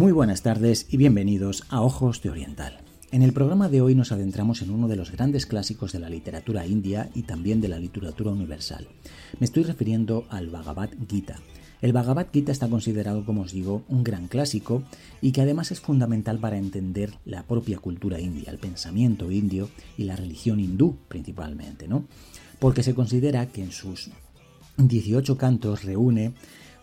Muy buenas tardes y bienvenidos a Ojos de Oriental. En el programa de hoy nos adentramos en uno de los grandes clásicos de la literatura india y también de la literatura universal. Me estoy refiriendo al Bhagavad Gita. El Bhagavad Gita está considerado, como os digo, un gran clásico y que además es fundamental para entender la propia cultura india, el pensamiento indio y la religión hindú principalmente, ¿no? Porque se considera que en sus 18 cantos reúne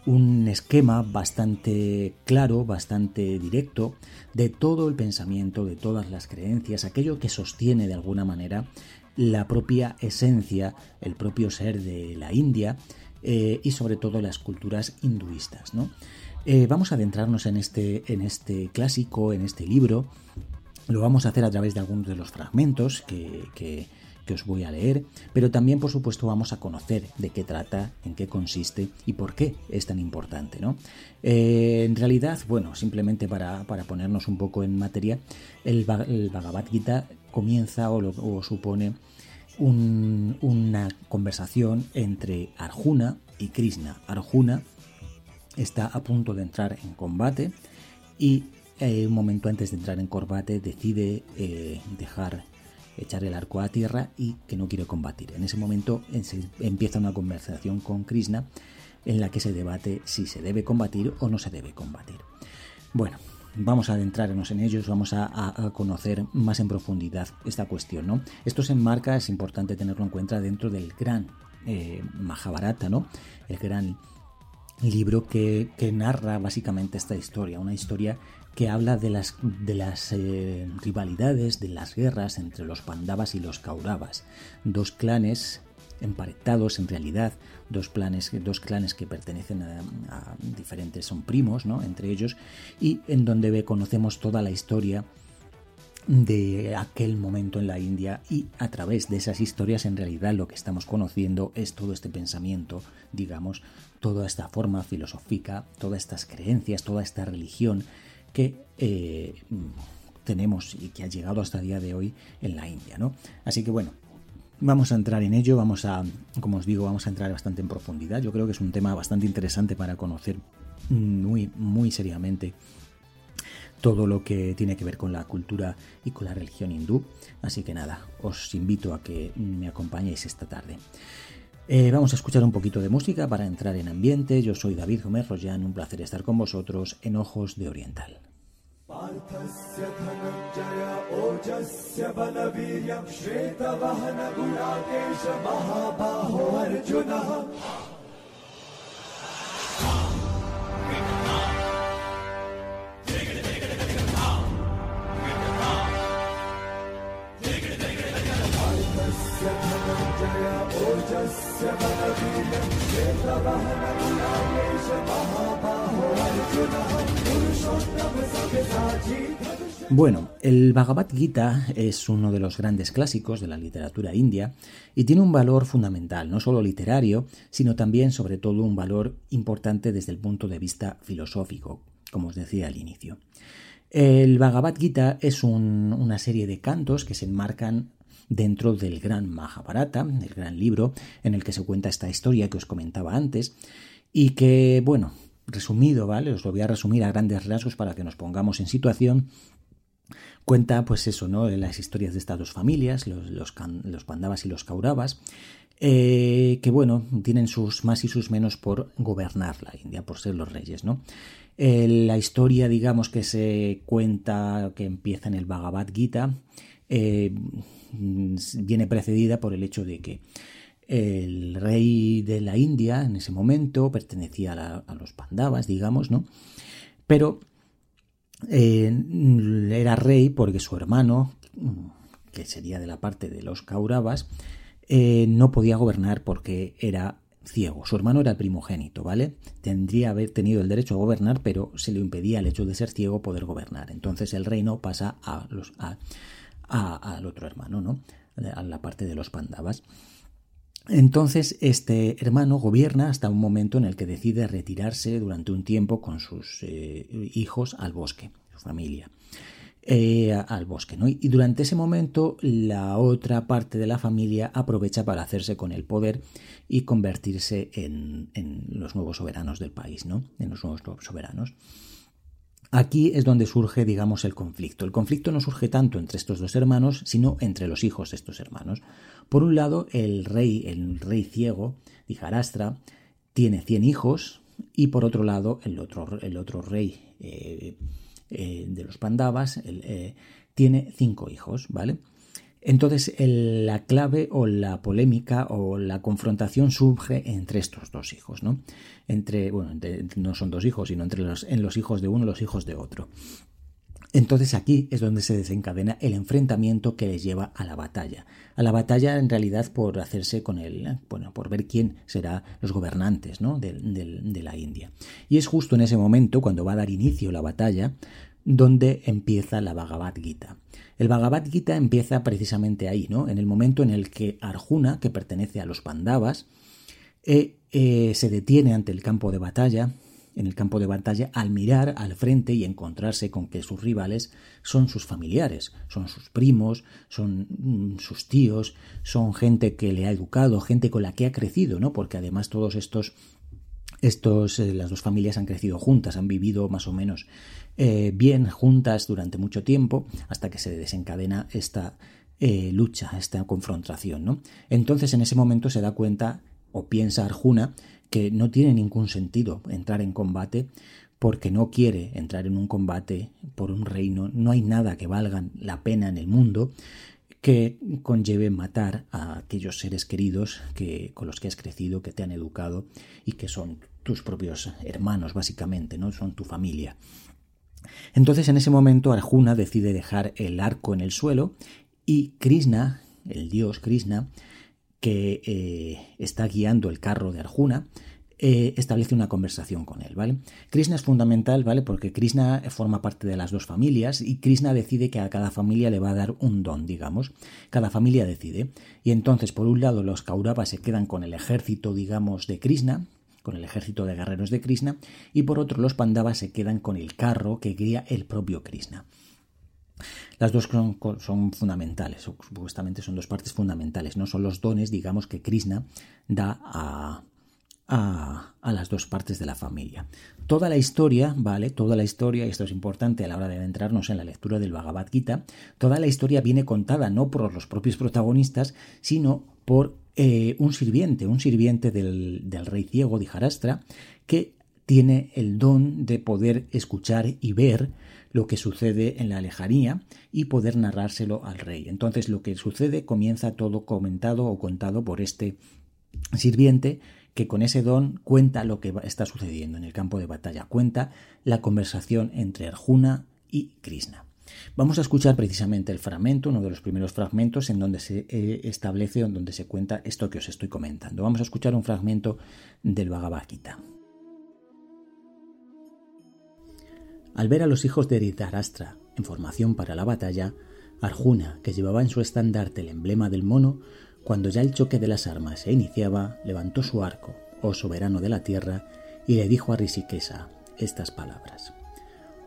un esquema bastante claro, bastante directo de todo el pensamiento, de todas las creencias, aquello que sostiene de alguna manera la propia esencia, el propio ser de la India eh, y sobre todo las culturas hinduistas. Eh, vamos a adentrarnos en este, en este clásico, en este libro. Lo vamos a hacer a través de algunos de los fragmentos que os voy a leer, pero también por supuesto vamos a conocer de qué trata, en qué consiste y por qué es tan importante. ¿no? Eh, en realidad, bueno, simplemente para, ponernos un poco en materia, el, Bhagavad Gita comienza o, supone una conversación entre Arjuna y Krishna. Arjuna está a punto de entrar en combate y eh, un momento antes de entrar en combate decide eh, dejar echar el arco a tierra y que no quiere combatir. En ese momento empieza una conversación con Krishna en la que se debate si se debe combatir o no se debe combatir. Bueno, vamos a adentrarnos en ellos, vamos a, conocer más en profundidad esta cuestión. ¿no? Esto se enmarca, es importante tenerlo en cuenta, dentro del gran eh, Mahabharata, ¿no? el gran libro que, que, narra básicamente esta historia, una historia que habla de las, de las eh, rivalidades, de las guerras entre los Pandavas y los Kauravas, dos clanes emparentados en realidad, dos, planes, dos clanes que pertenecen a, diferentes, son primos, ¿no? Entre ellos, y en donde conocemos toda la historia de aquel momento en la India y a través de esas historias en realidad lo que estamos conociendo es todo este pensamiento, digamos, toda esta forma filosófica, todas estas creencias, toda esta religión que eh, tenemos y que ha llegado hasta el día de hoy en la India, ¿no? Así que bueno, vamos a entrar en ello, vamos a, como os digo, vamos a entrar bastante en profundidad. Yo creo que es un tema bastante interesante para conocer muy, muy seriamente todo lo que tiene que ver con la cultura y con la religión hindú. Así que nada, os invito a que me acompañéis esta tarde. Eh, vamos a escuchar un poquito de música para entrar en ambiente. Yo soy David Gómez Royan, un placer estar con vosotros en Ojos de Oriental. Bueno, el Bhagavad Gita es uno de los grandes clásicos de la literatura india y tiene un valor fundamental, no solo literario, sino también, sobre todo, un valor importante desde el punto de vista filosófico, como os decía al inicio. El Bhagavad Gita es una serie de cantos que se enmarcan dentro del gran Mahabharata, el gran libro en el que se cuenta esta historia que os comentaba antes, y que, bueno, resumido, ¿vale? Os lo voy a resumir a grandes rasgos para que nos pongamos en situación. Cuenta, pues eso, ¿no? Las historias de estas dos familias, los, los, Pandavas y los Kauravas, eh, que, bueno, tienen sus más y sus menos por gobernar la India, por ser los reyes, ¿no? Eh, la historia, digamos, que se cuenta, que empieza en el Bhagavad Gita, eh, viene precedida por el hecho de que el rey de la India en ese momento pertenecía a, los Pandavas, digamos, ¿no? Pero eh, era rey porque su hermano, que sería de la parte de los Kauravas, eh, no podía gobernar porque era ciego. Su hermano era el primogénito, ¿vale? Tendría haber tenido el derecho a gobernar, pero se le impedía el hecho de ser ciego poder gobernar. Entonces el reino pasa a los, al otro hermano, ¿no? A la parte de los Pandavas. Entonces, este hermano gobierna hasta un momento en el que decide retirarse durante un tiempo con sus eh, hijos al bosque, su familia. Eh, al bosque, ¿no? Y durante ese momento la otra parte de la familia aprovecha para hacerse con el poder y convertirse en, en los nuevos soberanos del país, ¿no? En los nuevos soberanos. Aquí es donde surge, digamos, el conflicto. El conflicto no surge tanto entre estos dos hermanos, sino entre los hijos de estos hermanos. Por un lado, el rey, el rey ciego, Dijarastra, tiene 100 hijos, y por otro lado, el otro, el otro rey eh, eh, de los Pandavas eh, tiene cinco hijos, ¿vale? Entonces la clave o la polémica o la confrontación surge entre estos dos hijos, ¿no? Entre, bueno, no son dos hijos, sino entre los, en los hijos de uno y los hijos de otro. Entonces aquí es donde se desencadena el enfrentamiento que les lleva a la batalla. A la batalla en realidad por hacerse con él, bueno, por ver quién será los gobernantes ¿no? de, de la India. Y es justo en ese momento, cuando va a dar inicio la batalla, donde empieza la Bhagavad Gita. El Bhagavad Gita empieza precisamente ahí, ¿no? En el momento en el que Arjuna, que pertenece a los Pandavas, eh, eh, se detiene ante el campo de batalla, en el campo de batalla, al mirar al frente y encontrarse con que sus rivales son sus familiares, son sus primos, son mm, sus tíos, son gente que le ha educado, gente con la que ha crecido, ¿no? Porque además todos estos estos, eh, las dos familias han crecido juntas, han vivido más o menos eh, bien juntas durante mucho tiempo hasta que se desencadena esta eh, lucha, esta confrontación. ¿no? Entonces en ese momento se da cuenta o piensa Arjuna que no tiene ningún sentido entrar en combate porque no quiere entrar en un combate por un reino, no hay nada que valga la pena en el mundo que conlleve matar a aquellos seres queridos que, con los que has crecido, que te han educado y que son tus propios hermanos, básicamente, ¿no? Son tu familia. Entonces en ese momento Arjuna decide dejar el arco en el suelo y Krishna, el dios Krishna, que eh, está guiando el carro de Arjuna, eh, establece una conversación con él, ¿vale? Krishna es fundamental, ¿vale? Porque Krishna forma parte de las dos familias y Krishna decide que a cada familia le va a dar un don, digamos. Cada familia decide. Y entonces, por un lado, los Kauravas se quedan con el ejército, digamos, de Krishna, con el ejército de guerreros de Krishna, y por otro los Pandavas se quedan con el carro que guía el propio Krishna. Las dos son, fundamentales, supuestamente son dos partes fundamentales, no son los dones, digamos, que Krishna da a, a, las dos partes de la familia. Toda la historia, ¿vale? Toda la historia, y esto es importante a la hora de adentrarnos en la lectura del Bhagavad Gita, toda la historia viene contada no por los propios protagonistas, sino por eh, un sirviente, un sirviente del, rey ciego, Dijarastra, que tiene el don de poder escuchar y ver lo que sucede en la lejanía y poder narrárselo al rey. Entonces lo que sucede comienza todo comentado o contado por este sirviente que con ese don cuenta lo que está sucediendo en el campo de batalla, cuenta la conversación entre Arjuna y Krishna. Vamos a escuchar precisamente el fragmento, uno de los primeros fragmentos en donde se eh, establece, en donde se cuenta esto que os estoy comentando. Vamos a escuchar un fragmento del Bhagavad Gita. Al ver a los hijos de Dhritarashtra en formación para la batalla, Arjuna, que llevaba en su estandarte el emblema del mono, cuando ya el choque de las armas se iniciaba, levantó su arco, oh soberano de la tierra, y le dijo a Rishikesa estas palabras.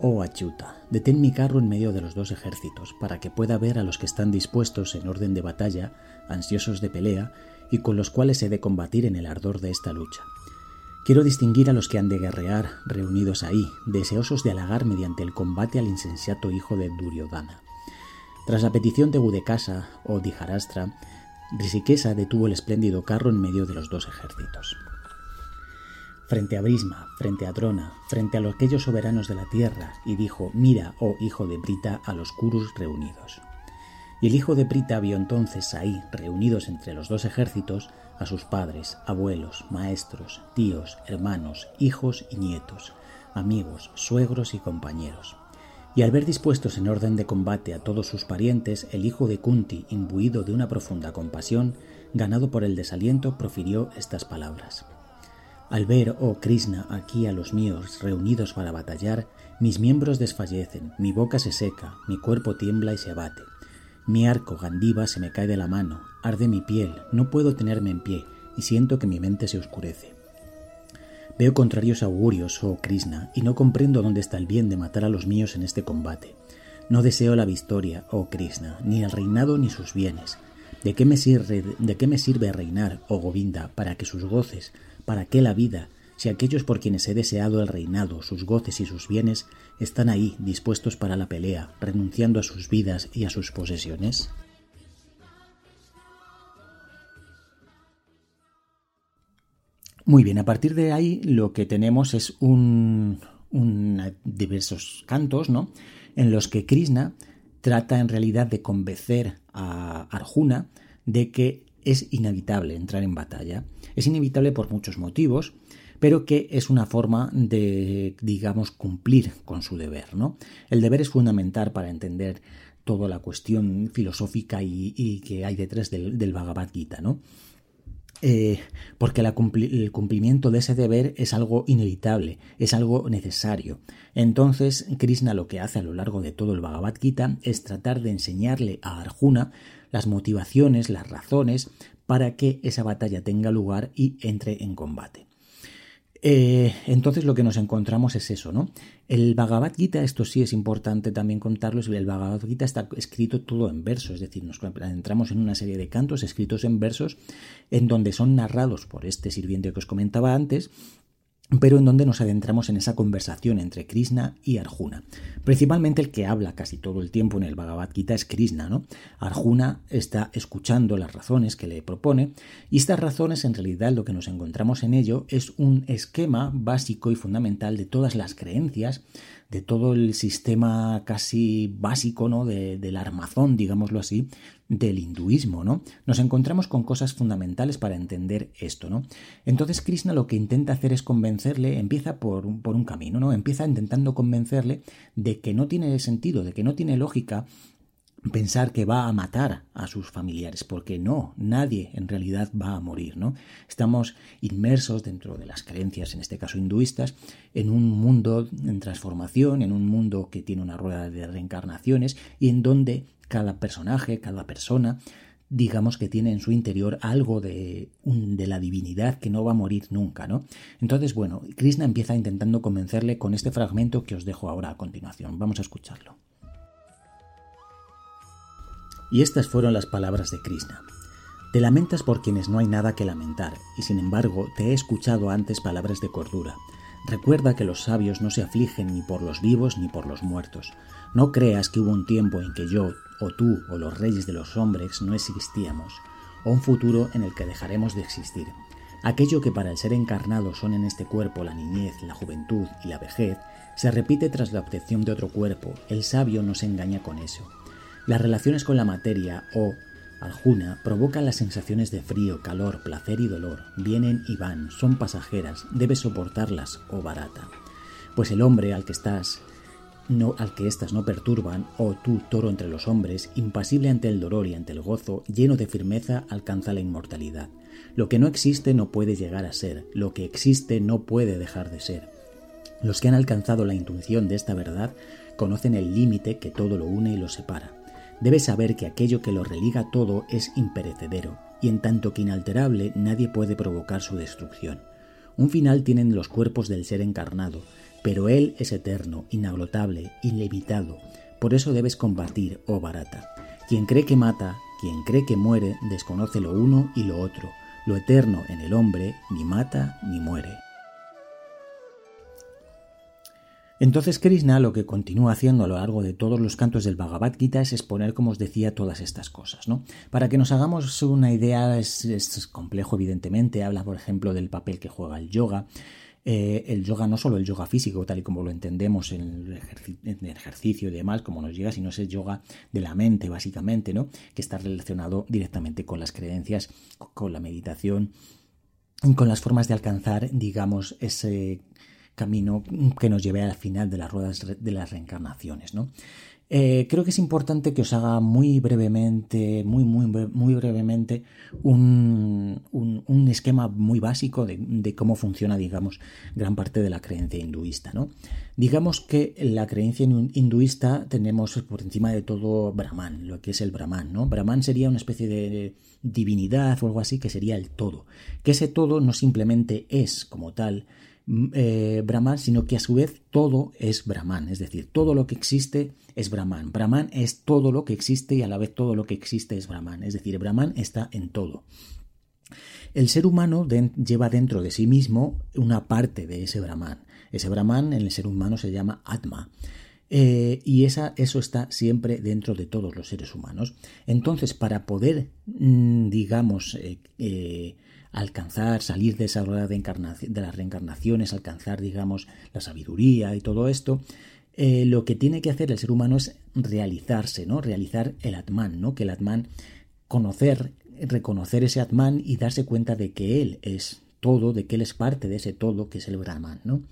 Oh Achyuta, detén mi carro en medio de los dos ejércitos, para que pueda ver a los que están dispuestos en orden de batalla, ansiosos de pelea, y con los cuales he de combatir en el ardor de esta lucha. Quiero distinguir a los que han de guerrear, reunidos ahí, deseosos de halagar mediante el combate al insensato hijo de Duryodhana. Tras la petición de Budekasa o Dijarastra, Rishikesa detuvo el espléndido carro en medio de los dos ejércitos frente a Brisma, frente a Drona, frente a los aquellos soberanos de la tierra, y dijo, Mira, oh hijo de Brita, a los Kurus reunidos. Y el hijo de Brita vio entonces ahí, reunidos entre los dos ejércitos, a sus padres, abuelos, maestros, tíos, hermanos, hijos y nietos, amigos, suegros y compañeros. Y al ver dispuestos en orden de combate a todos sus parientes, el hijo de Kunti, imbuido de una profunda compasión, ganado por el desaliento, profirió estas palabras. Al ver, oh Krishna, aquí a los míos reunidos para batallar, mis miembros desfallecen, mi boca se seca, mi cuerpo tiembla y se abate. Mi arco Gandiva se me cae de la mano, arde mi piel, no puedo tenerme en pie y siento que mi mente se oscurece. Veo contrarios augurios, oh Krishna, y no comprendo dónde está el bien de matar a los míos en este combate. No deseo la victoria, oh Krishna, ni el reinado ni sus bienes. ¿De qué me sirve, de qué me sirve reinar, oh Govinda, para que sus goces ¿Para qué la vida si aquellos por quienes he deseado el reinado, sus goces y sus bienes, están ahí, dispuestos para la pelea, renunciando a sus vidas y a sus posesiones? Muy bien, a partir de ahí lo que tenemos es un, diversos cantos, ¿no? En los que Krishna trata en realidad de convencer a Arjuna de que es inevitable entrar en batalla. Es inevitable por muchos motivos, pero que es una forma de, digamos, cumplir con su deber, ¿no? El deber es fundamental para entender toda la cuestión filosófica y, que hay detrás del, del Bhagavad Gita, ¿no? Eh, porque el cumplimiento de ese deber es algo inevitable, es algo necesario. Entonces, Krishna lo que hace a lo largo de todo el Bhagavad Gita es tratar de enseñarle a Arjuna las motivaciones, las razones para que esa batalla tenga lugar y entre en combate. Eh, entonces lo que nos encontramos es eso, ¿no? El Bhagavad Gita, esto sí es importante también contarlo, el Bhagavad Gita está escrito todo en versos, es decir, nos entramos en una serie de cantos escritos en versos en donde son narrados por este sirviente que os comentaba antes pero en donde nos adentramos en esa conversación entre Krishna y Arjuna. Principalmente el que habla casi todo el tiempo en el Bhagavad Gita es Krishna, ¿no? Arjuna está escuchando las razones que le propone y estas razones en realidad lo que nos encontramos en ello es un esquema básico y fundamental de todas las creencias de todo el sistema casi básico, ¿no? De, del armazón, digámoslo así, del hinduismo, ¿no? Nos encontramos con cosas fundamentales para entender esto, ¿no? Entonces Krishna lo que intenta hacer es convencerle, empieza por por un camino, ¿no? Empieza intentando convencerle de que no tiene sentido, de que no tiene lógica pensar que va a matar a sus familiares, porque no, nadie en realidad va a morir, ¿no? Estamos inmersos dentro de las creencias, en este caso hinduistas, en un mundo en transformación, en un mundo que tiene una rueda de reencarnaciones y en donde cada personaje, cada persona, digamos que tiene en su interior algo de, de la divinidad que no va a morir nunca, ¿no? Entonces, bueno, Krishna empieza intentando convencerle con este fragmento que os dejo ahora a continuación. Vamos a escucharlo. Y estas fueron las palabras de Krishna. Te lamentas por quienes no hay nada que lamentar, y sin embargo te he escuchado antes palabras de cordura. Recuerda que los sabios no se afligen ni por los vivos ni por los muertos. No creas que hubo un tiempo en que yo, o tú, o los reyes de los hombres no existíamos, o un futuro en el que dejaremos de existir. Aquello que para el ser encarnado son en este cuerpo la niñez, la juventud y la vejez, se repite tras la obtención de otro cuerpo. El sabio no se engaña con eso. Las relaciones con la materia o Aljuna provocan las sensaciones de frío, calor, placer y dolor. Vienen y van, son pasajeras, debes soportarlas, oh barata. Pues el hombre al que estás, no, al que éstas no perturban, oh tú, toro entre los hombres, impasible ante el dolor y ante el gozo, lleno de firmeza, alcanza la inmortalidad. Lo que no existe no puede llegar a ser, lo que existe no puede dejar de ser. Los que han alcanzado la intuición de esta verdad conocen el límite que todo lo une y lo separa. Debes saber que aquello que lo religa todo es imperecedero, y en tanto que inalterable nadie puede provocar su destrucción. Un final tienen los cuerpos del ser encarnado, pero Él es eterno, inagotable, ilimitado. Por eso debes combatir, oh barata. Quien cree que mata, quien cree que muere, desconoce lo uno y lo otro. Lo eterno en el hombre ni mata ni muere. Entonces Krishna lo que continúa haciendo a lo largo de todos los cantos del Bhagavad Gita es exponer, como os decía, todas estas cosas. ¿no? Para que nos hagamos una idea, es, complejo evidentemente, habla por ejemplo del papel que juega el yoga, eh, el yoga no solo el yoga físico, tal y como lo entendemos en el, ejercicio y demás, como nos llega, sino es el yoga de la mente, básicamente, ¿no? que está relacionado directamente con las creencias, con la meditación, con las formas de alcanzar, digamos, ese camino que nos lleve al final de las ruedas de las reencarnaciones, ¿no? Eh, creo que es importante que os haga muy brevemente, muy, muy, muy brevemente, un, un, esquema muy básico de, de, cómo funciona, digamos, gran parte de la creencia hinduista. ¿no? Digamos que la creencia hinduista tenemos por encima de todo Brahman, lo que es el Brahman. ¿no? Brahman sería una especie de divinidad o algo así que sería el todo. Que ese todo no simplemente es como tal, eh, Brahman, sino que a su vez todo es Brahman, es decir, todo lo que existe es Brahman. Brahman es todo lo que existe y a la vez todo lo que existe es Brahman, es decir, Brahman está en todo. El ser humano lleva dentro de sí mismo una parte de ese Brahman. Ese Brahman en el ser humano se llama Atma. Eh, y esa, eso está siempre dentro de todos los seres humanos. Entonces, para poder, mm, digamos, eh, alcanzar, salir de esa rueda de, las reencarnaciones, alcanzar, digamos, la sabiduría y todo esto, lo que tiene que hacer el ser humano es realizarse, ¿no? Realizar el Atman, ¿no? Que el Atman, conocer, reconocer ese Atman y darse cuenta de que él es todo, de que él es parte de ese todo que es el Brahman, ¿no?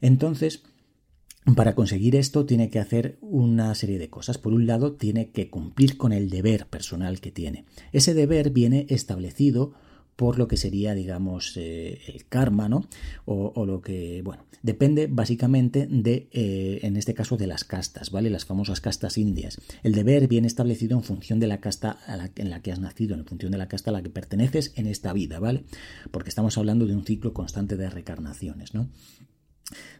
Entonces, para conseguir esto tiene que hacer una serie de cosas. Por un lado, tiene que cumplir con el deber personal que tiene. Ese deber viene establecido por lo que sería, digamos, eh, el karma, ¿no? O, lo que, bueno, depende básicamente de, eh, en este caso, de las castas, ¿vale? Las famosas castas indias. El deber viene establecido en función de la casta en la que has nacido, en función de la casta a la que perteneces en esta vida, ¿vale? Porque estamos hablando de un ciclo constante de recarnaciones, ¿no?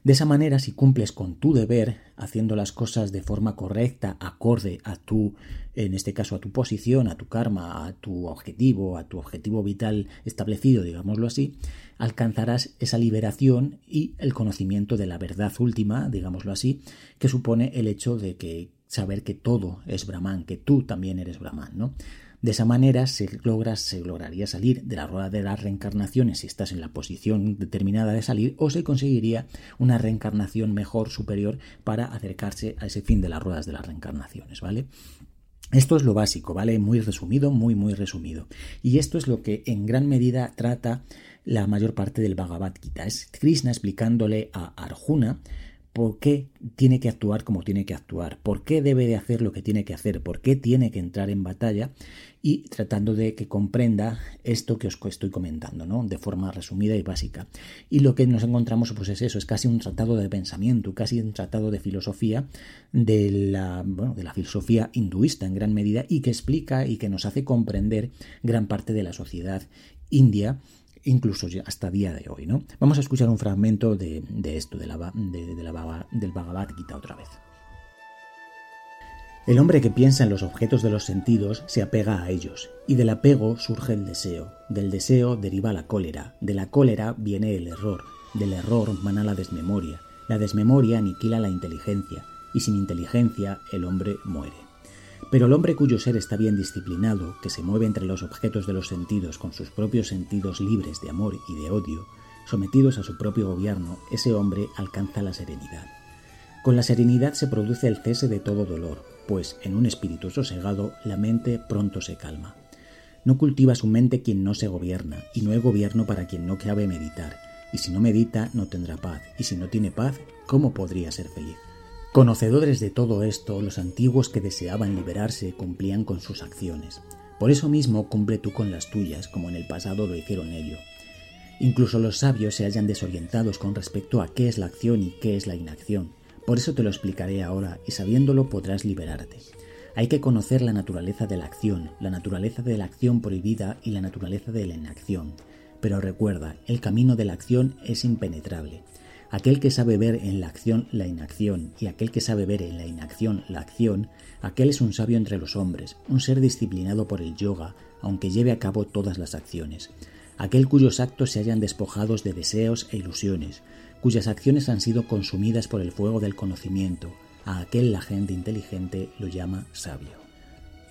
De esa manera, si cumples con tu deber, haciendo las cosas de forma correcta, acorde a tu, en este caso, a tu posición, a tu karma, a tu objetivo, a tu objetivo vital establecido, digámoslo así, alcanzarás esa liberación y el conocimiento de la verdad última, digámoslo así, que supone el hecho de que saber que todo es Brahman, que tú también eres Brahman, ¿no? De esa manera se, se lograría salir de la rueda de las reencarnaciones si estás en la posición determinada de salir o se conseguiría una reencarnación mejor, superior, para acercarse a ese fin de las ruedas de las reencarnaciones, ¿vale? Esto es lo básico, ¿vale? Muy resumido, muy, muy resumido. Y esto es lo que en gran medida trata la mayor parte del Bhagavad Gita. Es Krishna explicándole a Arjuna por qué tiene que actuar como tiene que actuar, por qué debe de hacer lo que tiene que hacer, por qué tiene que entrar en batalla y tratando de que comprenda esto que os estoy comentando, ¿no? De forma resumida y básica. Y lo que nos encontramos pues es eso, es casi un tratado de pensamiento, casi un tratado de filosofía de la, bueno, de la filosofía hinduista en gran medida y que explica y que nos hace comprender gran parte de la sociedad india incluso hasta día de hoy. ¿no? Vamos a escuchar un fragmento de, esto, de la, de, la, del Bhagavad Gita otra vez. El hombre que piensa en los objetos de los sentidos se apega a ellos, y del apego surge el deseo, del deseo deriva la cólera, de la cólera viene el error, del error mana la desmemoria, la desmemoria aniquila la inteligencia, y sin inteligencia el hombre muere. Pero el hombre cuyo ser está bien disciplinado, que se mueve entre los objetos de los sentidos con sus propios sentidos libres de amor y de odio, sometidos a su propio gobierno, ese hombre alcanza la serenidad. Con la serenidad se produce el cese de todo dolor, pues en un espíritu sosegado la mente pronto se calma. No cultiva su mente quien no se gobierna, y no hay gobierno para quien no cabe meditar, y si no medita no tendrá paz, y si no tiene paz, ¿cómo podría ser feliz? Conocedores de todo esto, los antiguos que deseaban liberarse cumplían con sus acciones. Por eso mismo cumple tú con las tuyas, como en el pasado lo hicieron ellos. Incluso los sabios se hallan desorientados con respecto a qué es la acción y qué es la inacción. Por eso te lo explicaré ahora y sabiéndolo podrás liberarte. Hay que conocer la naturaleza de la acción, la naturaleza de la acción prohibida y la naturaleza de la inacción. Pero recuerda, el camino de la acción es impenetrable. Aquel que sabe ver en la acción la inacción y aquel que sabe ver en la inacción la acción, aquel es un sabio entre los hombres, un ser disciplinado por el yoga, aunque lleve a cabo todas las acciones. Aquel cuyos actos se hayan despojados de deseos e ilusiones, cuyas acciones han sido consumidas por el fuego del conocimiento, a aquel la gente inteligente lo llama sabio.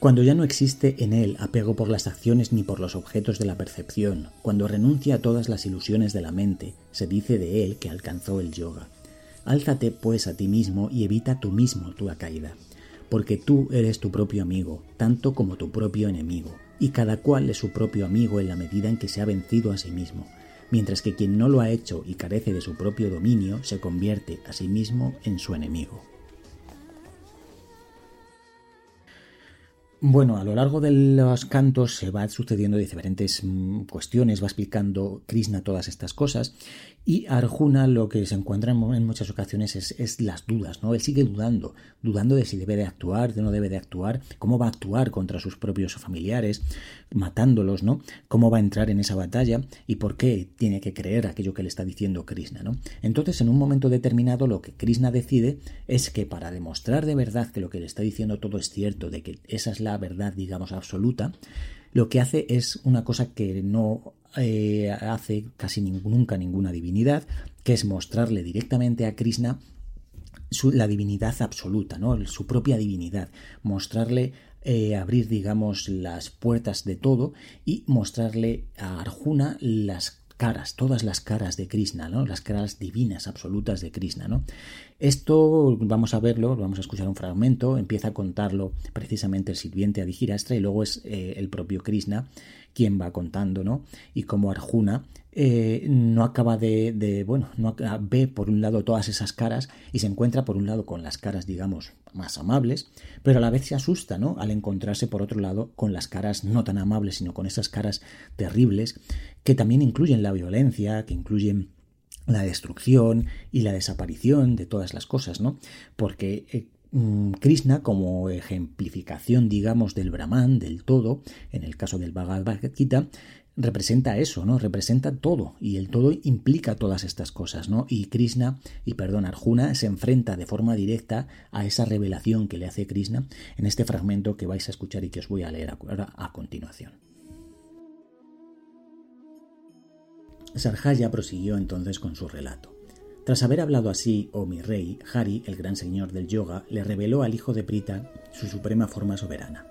Cuando ya no existe en él apego por las acciones ni por los objetos de la percepción, cuando renuncia a todas las ilusiones de la mente, se dice de él que alcanzó el yoga. Álzate pues a ti mismo y evita tú mismo tu caída, porque tú eres tu propio amigo, tanto como tu propio enemigo, y cada cual es su propio amigo en la medida en que se ha vencido a sí mismo, mientras que quien no lo ha hecho y carece de su propio dominio se convierte a sí mismo en su enemigo. Bueno, a lo largo de los cantos se va sucediendo diferentes mm, cuestiones, va explicando Krishna todas estas cosas y Arjuna lo que se encuentra en, muchas ocasiones es, las dudas, ¿no? Él sigue dudando, dudando de si debe de actuar, de no debe de actuar, cómo va a actuar contra sus propios familiares, matándolos, ¿no? Cómo va a entrar en esa batalla y por qué tiene que creer aquello que le está diciendo Krishna, ¿no? Entonces, en un momento determinado, lo que Krishna decide es que para demostrar de verdad que lo que le está diciendo todo es cierto, de que esa es la verdad, digamos, absoluta, lo que hace es una cosa que no eh, hace casi nunca ninguna divinidad, que es mostrarle directamente a Krishna la divinidad absoluta, ¿no? su propia divinidad, mostrarle eh, abrir, digamos, las puertas de todo y mostrarle a Arjuna las caras, todas las caras de Krishna, ¿no? Las caras divinas, absolutas de Krishna, ¿no? Esto vamos a verlo, vamos a escuchar un fragmento, empieza a contarlo precisamente el sirviente Adhijirastra y luego es eh, el propio Krishna quien va contando, ¿no? Y como Arjuna eh, no acaba de, bueno, no ve por un lado todas esas caras y se encuentra por un lado con las caras, digamos, más amables, pero a la vez se asusta, ¿no? Al encontrarse por otro lado con las caras no tan amables, sino con esas caras terribles que también incluyen la violencia, que incluyen la destrucción y la desaparición de todas las cosas, ¿no? Porque eh, mm, Krishna, como ejemplificación, digamos, del Brahman, del todo, en el caso del Bhagavad Gita, representa eso, ¿no? Representa todo y el todo implica todas estas cosas, ¿no? Y Krishna, y perdón, Arjuna se enfrenta de forma directa a esa revelación que le hace Krishna en este fragmento que vais a escuchar y que os voy a leer ahora a continuación. Sarjaya prosiguió entonces con su relato. Tras haber hablado así, oh mi rey, Hari, el gran señor del yoga, le reveló al hijo de Prita su suprema forma soberana.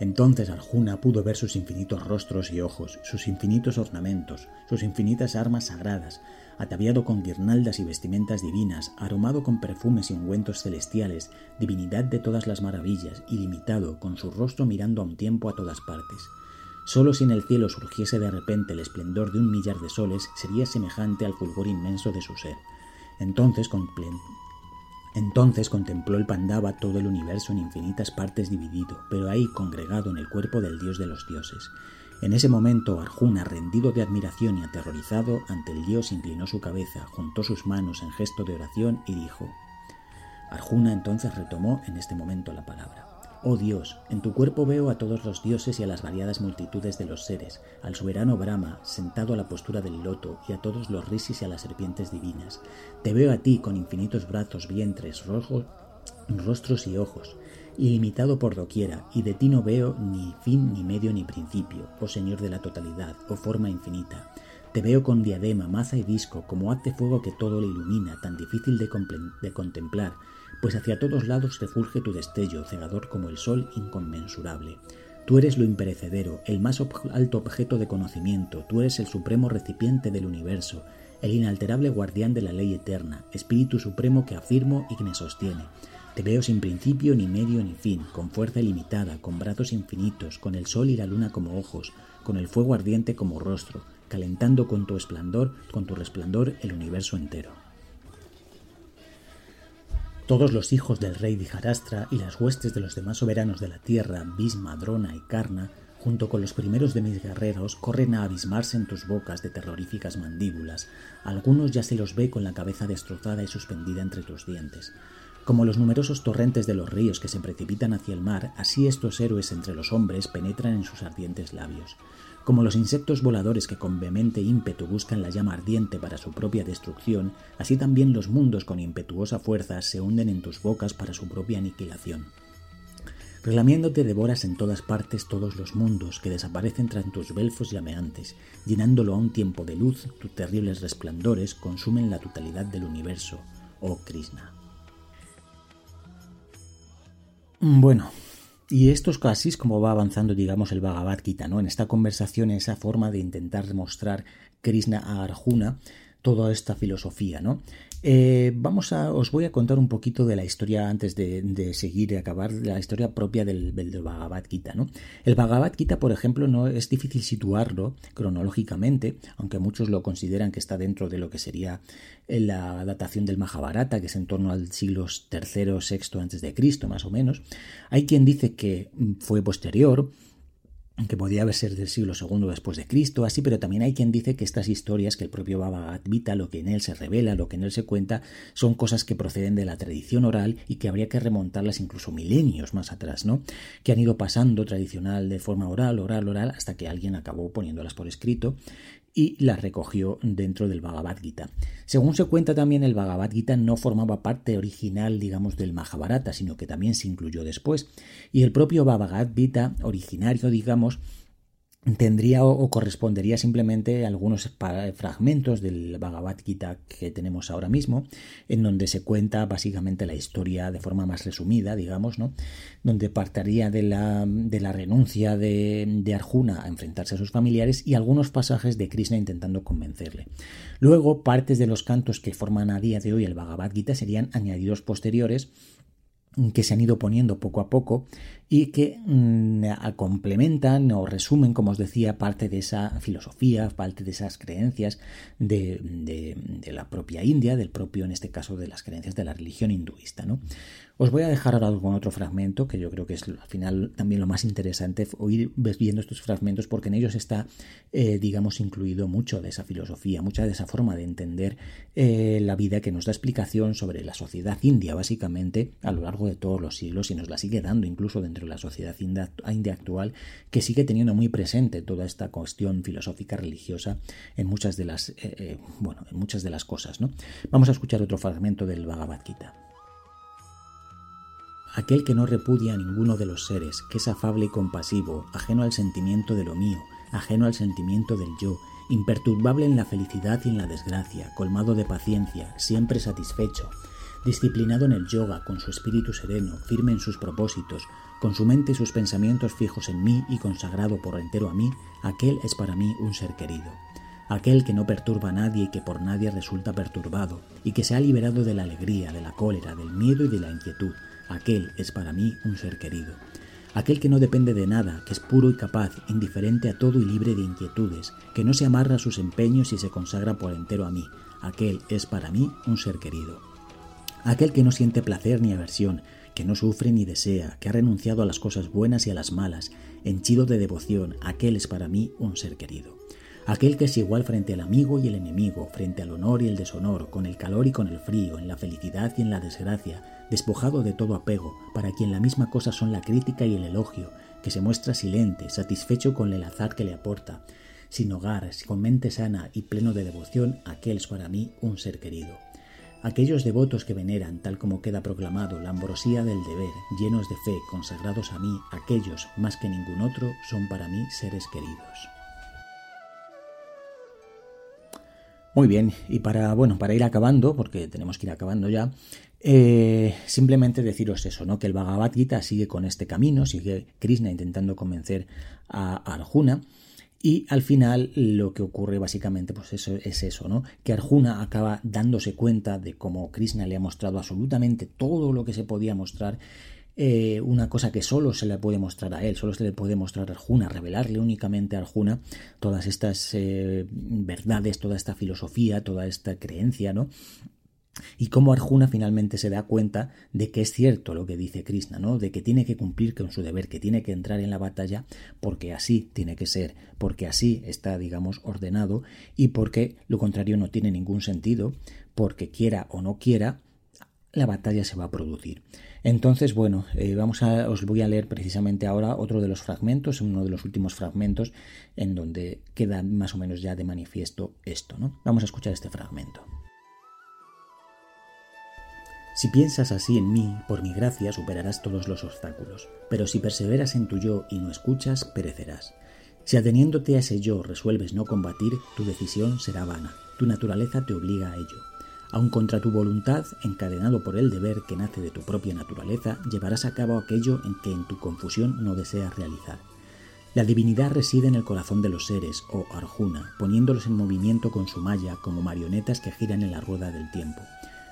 Entonces Arjuna pudo ver sus infinitos rostros y ojos, sus infinitos ornamentos, sus infinitas armas sagradas, ataviado con guirnaldas y vestimentas divinas, aromado con perfumes y ungüentos celestiales, divinidad de todas las maravillas, ilimitado, con su rostro mirando a un tiempo a todas partes. Solo si en el cielo surgiese de repente el esplendor de un millar de soles, sería semejante al fulgor inmenso de su ser. Entonces entonces contempló el Pandava todo el universo en infinitas partes dividido, pero ahí congregado en el cuerpo del dios de los dioses. En ese momento Arjuna, rendido de admiración y aterrorizado ante el dios, inclinó su cabeza, juntó sus manos en gesto de oración y dijo Arjuna entonces retomó en este momento la palabra. Oh Dios, en tu cuerpo veo a todos los dioses y a las variadas multitudes de los seres, al soberano Brahma sentado a la postura del loto y a todos los risis y a las serpientes divinas. Te veo a ti con infinitos brazos, vientres, rojos, rostros y ojos, ilimitado por doquiera, y de ti no veo ni fin, ni medio, ni principio, oh Señor de la totalidad, oh forma infinita. Te veo con diadema, maza y disco, como haz de fuego que todo le ilumina, tan difícil de contemplar, pues hacia todos lados te fulge tu destello, cegador como el sol inconmensurable. Tú eres lo imperecedero, el más alto objeto de conocimiento, tú eres el supremo recipiente del universo, el inalterable guardián de la ley eterna, espíritu supremo que afirmo y que me sostiene. Te veo sin principio, ni medio, ni fin, con fuerza ilimitada, con brazos infinitos, con el sol y la luna como ojos, con el fuego ardiente como rostro, calentando con tu esplendor, con tu resplandor el universo entero. Todos los hijos del rey Dijarastra y las huestes de los demás soberanos de la tierra, Bhisma, Drona y Karna, junto con los primeros de mis guerreros, corren a abismarse en tus bocas de terroríficas mandíbulas. Algunos ya se los ve con la cabeza destrozada y suspendida entre tus dientes. Como los numerosos torrentes de los ríos que se precipitan hacia el mar, así estos héroes entre los hombres penetran en sus ardientes labios. Como los insectos voladores que con vehemente ímpetu buscan la llama ardiente para su propia destrucción, así también los mundos con impetuosa fuerza se hunden en tus bocas para su propia aniquilación. Relamiéndote devoras en todas partes todos los mundos que desaparecen tras tus belfos llameantes, llenándolo a un tiempo de luz, tus terribles resplandores consumen la totalidad del universo, oh Krishna. Bueno, y esto es casi como va avanzando, digamos, el Bhagavad Gita, ¿no? En esta conversación, esa forma de intentar demostrar Krishna a Arjuna, toda esta filosofía, ¿no? Eh, vamos a, os voy a contar un poquito de la historia antes de, seguir y acabar, la historia propia del, del, Bhagavad Gita, ¿no? El Bhagavad Gita, por ejemplo, no es difícil situarlo cronológicamente, aunque muchos lo consideran que está dentro de lo que sería eh, la datación del Mahabharata, que es en torno al siglo III, VI antes de Cristo, más o menos. Hay quien dice que fue posterior, que podía haber sido del siglo II después de Cristo, así, pero también hay quien dice que estas historias, que el propio Bhagavad Gita, lo que en él se revela, lo que en él se cuenta, son cosas que proceden de la tradición oral y que habría que remontarlas incluso milenios más atrás, ¿no? Que han ido pasando tradicional de forma oral, oral, oral, hasta que alguien acabó poniéndolas por escrito y la recogió dentro del Bhagavad Gita. Según se cuenta también, el Bhagavad Gita no formaba parte original, digamos, del Mahabharata, sino que también se incluyó después. Y el propio Bhagavad Gita, originario, digamos, tendría o, correspondería simplemente a algunos fragmentos del Bhagavad Gita que tenemos ahora mismo, en donde se cuenta básicamente la historia de forma más resumida, digamos, ¿no? donde partiría de la, de la renuncia de, de, Arjuna a enfrentarse a sus familiares y algunos pasajes de Krishna intentando convencerle. Luego, partes de los cantos que forman a día de hoy el Bhagavad Gita serían añadidos posteriores que se han ido poniendo poco a poco y que mm, complementan o resumen, como os decía, parte de esa filosofía, parte de esas creencias de, de, la propia India, del propio, en este caso, de las creencias de la religión hinduista. ¿no? Os voy a dejar ahora con otro fragmento, que yo creo que es al final también lo más interesante, oír viendo estos fragmentos, porque en ellos está, eh, digamos, incluido mucho de esa filosofía, mucha de esa forma de entender eh, la vida que nos da explicación sobre la sociedad india, básicamente, a lo largo de todos los siglos, y nos la sigue dando incluso dentro de la sociedad india, actual, que sigue teniendo muy presente toda esta cuestión filosófica religiosa en muchas de las, eh, bueno, en muchas de las cosas. ¿no? Vamos a escuchar otro fragmento del Bhagavad Gita aquel que no repudia a ninguno de los seres, que es afable y compasivo, ajeno al sentimiento de lo mío, ajeno al sentimiento del yo, imperturbable en la felicidad y en la desgracia, colmado de paciencia, siempre satisfecho, disciplinado en el yoga, con su espíritu sereno, firme en sus propósitos, con su mente y sus pensamientos fijos en mí y consagrado por entero a mí, aquel es para mí un ser querido. Aquel que no perturba a nadie y que por nadie resulta perturbado, y que se ha liberado de la alegría, de la cólera, del miedo y de la inquietud, aquel es para mí un ser querido. Aquel que no depende de nada, que es puro y capaz, indiferente a todo y libre de inquietudes, que no se amarra a sus empeños y se consagra por entero a mí, aquel es para mí un ser querido. Aquel que no siente placer ni aversión, que no sufre ni desea, que ha renunciado a las cosas buenas y a las malas, henchido de devoción, aquel es para mí un ser querido. Aquel que es igual frente al amigo y el enemigo, frente al honor y el deshonor, con el calor y con el frío, en la felicidad y en la desgracia, despojado de todo apego, para quien la misma cosa son la crítica y el elogio, que se muestra silente, satisfecho con el azar que le aporta, sin hogar, con mente sana y pleno de devoción, aquel es para mí un ser querido. Aquellos devotos que veneran, tal como queda proclamado, la ambrosía del deber, llenos de fe, consagrados a mí, aquellos, más que ningún otro, son para mí seres queridos. Muy bien, y para, bueno, para ir acabando, porque tenemos que ir acabando ya, eh, simplemente deciros eso, ¿no? Que el Bhagavad Gita sigue con este camino, sigue Krishna intentando convencer a, Arjuna. Y al final lo que ocurre básicamente pues eso, es eso, ¿no? Que Arjuna acaba dándose cuenta de cómo Krishna le ha mostrado absolutamente todo lo que se podía mostrar eh, una cosa que solo se le puede mostrar a él, solo se le puede mostrar a Arjuna, revelarle únicamente a Arjuna todas estas eh, verdades, toda esta filosofía, toda esta creencia, ¿no? Y cómo Arjuna finalmente se da cuenta de que es cierto lo que dice Krishna, ¿no? De que tiene que cumplir con su deber, que tiene que entrar en la batalla porque así tiene que ser, porque así está, digamos, ordenado y porque lo contrario no tiene ningún sentido, porque quiera o no quiera, la batalla se va a producir. Entonces, bueno, eh, vamos a, os voy a leer precisamente ahora otro de los fragmentos, uno de los últimos fragmentos, en donde queda más o menos ya de manifiesto esto, ¿no? Vamos a escuchar este fragmento. Si piensas así en mí, por mi gracia superarás todos los obstáculos, pero si perseveras en tu yo y no escuchas, perecerás. Si ateniéndote a ese yo resuelves no combatir, tu decisión será vana, tu naturaleza te obliga a ello. Aun contra tu voluntad, encadenado por el deber que nace de tu propia naturaleza, llevarás a cabo aquello en que en tu confusión no deseas realizar. La divinidad reside en el corazón de los seres, o oh Arjuna, poniéndolos en movimiento con su malla como marionetas que giran en la rueda del tiempo.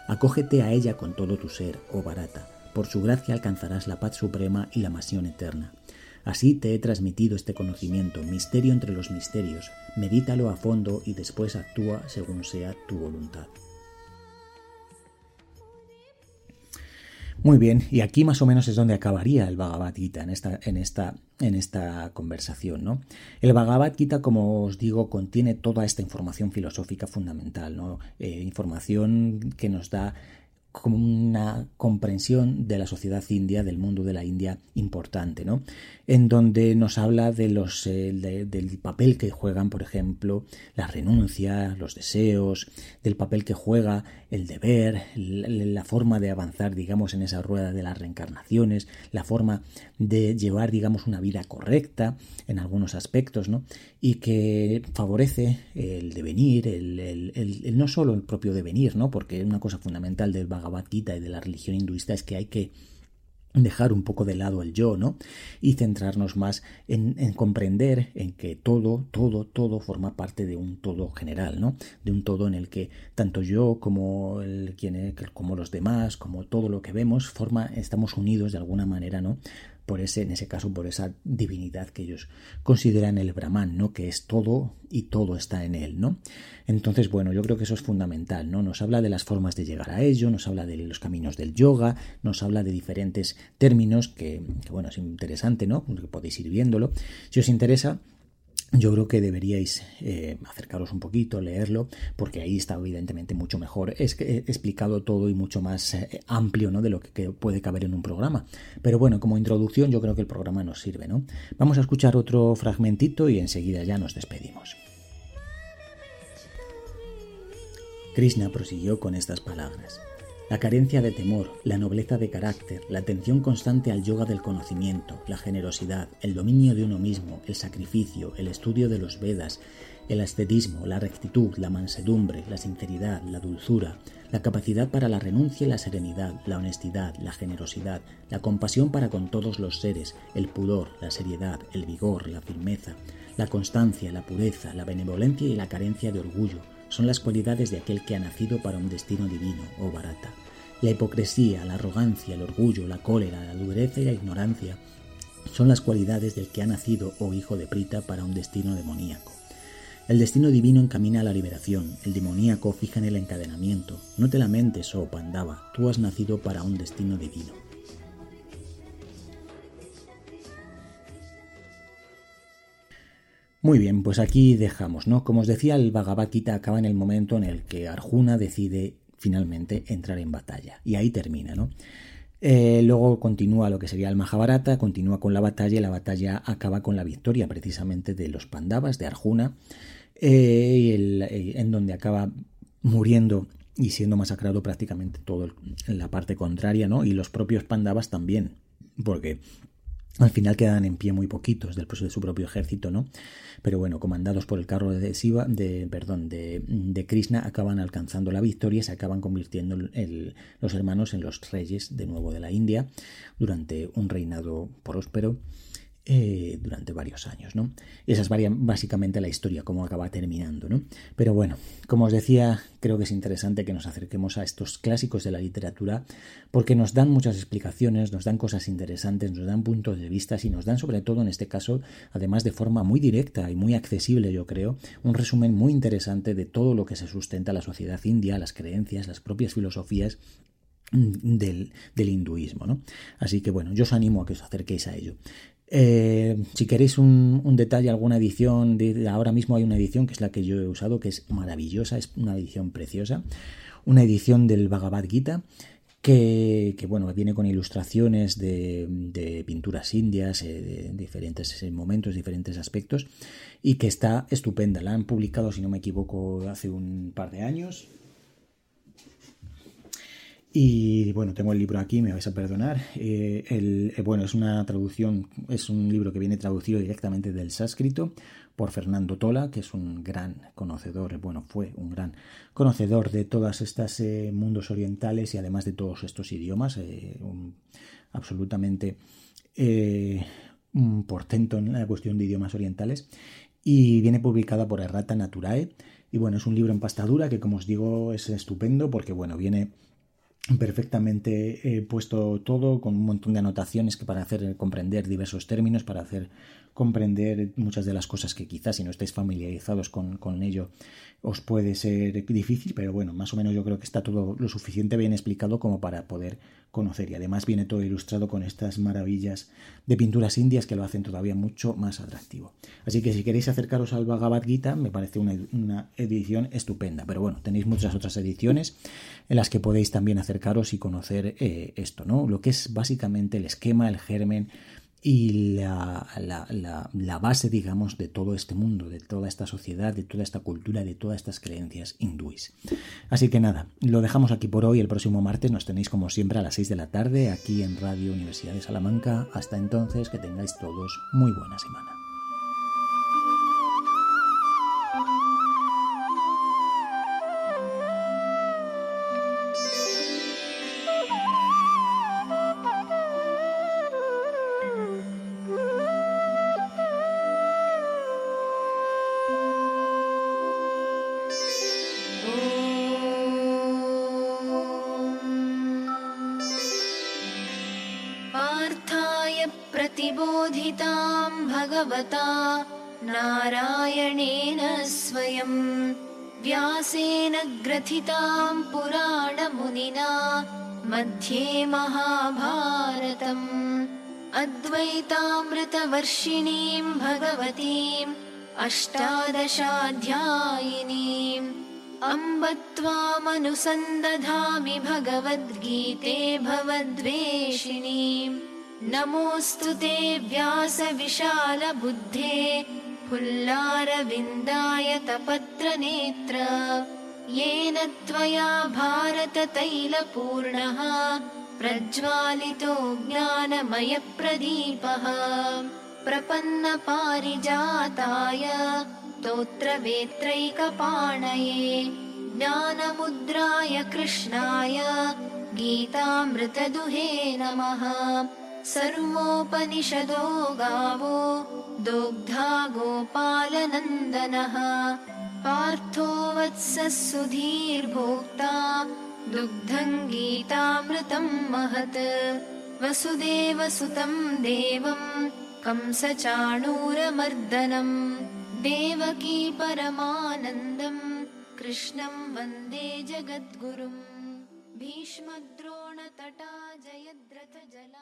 Acógete a ella con todo tu ser, oh Barata. Por su gracia alcanzarás la paz suprema y la masión eterna. Así te he transmitido este conocimiento, misterio entre los misterios. Medítalo a fondo y después actúa según sea tu voluntad. Muy bien, y aquí más o menos es donde acabaría el Bhagavad Gita en esta, en esta, en esta conversación. ¿no? El Bhagavad Gita, como os digo, contiene toda esta información filosófica fundamental, ¿no? Eh, información que nos da como una comprensión de la sociedad india, del mundo de la India importante, ¿no? En donde nos habla de los, eh, del papel que juegan, por ejemplo, la renuncia, los deseos, del papel que juega el deber, la, forma de avanzar, digamos, en esa rueda de las reencarnaciones, la forma de llevar, digamos, una vida correcta en algunos aspectos, ¿no? Y que favorece el devenir, el, el no solo el propio devenir, ¿no? Porque una cosa fundamental del Bhagavad Gita y de la religión hinduista es que hay que dejar un poco de lado el yo, ¿no? Y centrarnos más en, comprender en que todo, todo, todo forma parte de un todo general, ¿no? De un todo en el que tanto yo como el quien como los demás, como todo lo que vemos, forma, estamos unidos de alguna manera, ¿no? Por ese, en ese caso, por esa divinidad que ellos consideran el Brahman, ¿no? Que es todo y todo está en él, ¿no? Entonces, bueno, yo creo que eso es fundamental, ¿no? Nos habla de las formas de llegar a ello, nos habla de los caminos del yoga, nos habla de diferentes términos que, bueno, es interesante, ¿no? Que podéis ir viéndolo. Si os interesa, yo creo que deberíais eh, acercaros un poquito, leerlo, porque ahí está evidentemente mucho mejor es que, explicado todo y mucho más eh, amplio ¿no? de lo que, puede caber en un programa. Pero bueno, como introducción yo creo que el programa nos sirve. ¿no? Vamos a escuchar otro fragmentito y enseguida ya nos despedimos. Krishna prosiguió con estas palabras. La carencia de temor, la nobleza de carácter, la atención constante al yoga del conocimiento, la generosidad, el dominio de uno mismo, el sacrificio, el estudio de los Vedas, el ascetismo, la rectitud, la mansedumbre, la sinceridad, la dulzura, la capacidad para la renuncia y la serenidad, la honestidad, la generosidad, la compasión para con todos los seres, el pudor, la seriedad, el vigor, la firmeza, la constancia, la pureza, la benevolencia y la carencia de orgullo, son las cualidades de aquel que ha nacido para un destino divino, oh Barata. La hipocresía, la arrogancia, el orgullo, la cólera, la dureza y la ignorancia son las cualidades del que ha nacido, oh hijo de Prita, para un destino demoníaco. El destino divino encamina a la liberación, el demoníaco fija en el encadenamiento. No te lamentes, oh Pandava, tú has nacido para un destino divino. Muy bien, pues aquí dejamos, ¿no? Como os decía, el Bhagavad Gita acaba en el momento en el que Arjuna decide finalmente entrar en batalla. Y ahí termina, ¿no? Eh, luego continúa lo que sería el Mahabharata, continúa con la batalla y la batalla acaba con la victoria precisamente de los Pandavas, de Arjuna, eh, eh, en donde acaba muriendo y siendo masacrado prácticamente todo la parte contraria, ¿no? Y los propios Pandavas también, porque al final quedan en pie muy poquitos del de su propio ejército, ¿no? Pero bueno, comandados por el carro de de, perdón, de, de Krishna, acaban alcanzando la victoria y se acaban convirtiendo los hermanos en los reyes de nuevo de la India durante un reinado próspero eh, durante varios años, ¿no? Esa es básicamente la historia, cómo acaba terminando, ¿no? Pero bueno, como os decía, creo que es interesante que nos acerquemos a estos clásicos de la literatura porque nos dan muchas explicaciones, nos dan cosas interesantes, nos dan puntos de vista y nos dan sobre todo en este caso, además de forma muy directa y muy accesible, yo creo, un resumen muy interesante de todo lo que se sustenta la sociedad india, las creencias, las propias filosofías del, del, hinduismo. ¿no? Así que bueno, yo os animo a que os acerquéis a ello. Eh, si queréis un, detalle, alguna edición, de, ahora mismo hay una edición que es la que yo he usado, que es maravillosa, es una edición preciosa, una edición del Bhagavad Gita. Que, bueno, viene con ilustraciones de, pinturas indias, eh, de diferentes momentos, diferentes aspectos, y que está estupenda. La han publicado, si no me equivoco, hace un par de años, y bueno, tengo el libro aquí, me vais a perdonar. Eh, el, eh, bueno, es una traducción, es un libro que viene traducido directamente del sánscrito por Fernando Tola, que es un gran conocedor, bueno, fue un gran conocedor de todas estas eh, mundos orientales y además de todos estos idiomas, absolutamente un portento en la cuestión de idiomas orientales. Y viene publicada por Errata Naturae. Y bueno, es un libro en pastadura que, como os digo, es estupendo porque, bueno, viene perfectamente he puesto todo con un montón de anotaciones que para hacer comprender diversos términos, para hacer comprender muchas de las cosas que quizás si no estáis familiarizados con, con, ello os puede ser difícil, pero bueno, más o menos yo creo que está todo lo suficiente bien explicado como para poder conocer. Y además viene todo ilustrado con estas maravillas de pinturas indias que lo hacen todavía mucho más atractivo. Así que si queréis acercaros al Bhagavad Gita, me parece una, edición estupenda. Pero bueno, tenéis muchas otras ediciones en las que podéis también acercaros y conocer eh, esto, ¿no? Lo que es básicamente el esquema, el germen y la, la, base, digamos, de todo este mundo, de toda esta sociedad, de toda esta cultura, de todas estas creencias hindúes. Así que nada, lo dejamos aquí por hoy. El próximo martes nos tenéis como siempre a las 6 de la tarde aquí en Radio Universidad de Salamanca. Hasta entonces, que tengáis todos muy buena semana. ग्रथितां पुराणमुनिना मध्ये महाभारतम् अद्वैतामृतवर्षिणीं भगवतीम् अष्टादशाध्यायिनीम् अम्ब त्वामनुसन्दधामि भगवद्गीते भवद्वेषिणीम् नमोऽस्तु ते व्यासविशालबुद्धे फुल्लारविन्दाय तपत्रनेत्र येन त्वया भारततैलपूर्णः प्रज्वालितो ज्ञानमयप्रदीपः। प्रपन्नपारिजाताय स्तोत्रवेत्रैकपाणये ज्ञानमुद्राय कृष्णाय गीतामृतदुहे नमः। सर्वोपनिषदो गावो दोग्धा गोपालनन्दनः पार्थो वत्सः सुधीर्भोक्ता दुग्धम् गीतामृतम् महत्। वसुदेवसुतम् देवम् कंसचाणूरमर्दनम् देवकी परमानन्दम् कृष्णम् वन्दे जगद्गुरुम्। भीष्मद्रोणतटा जयद्रथजला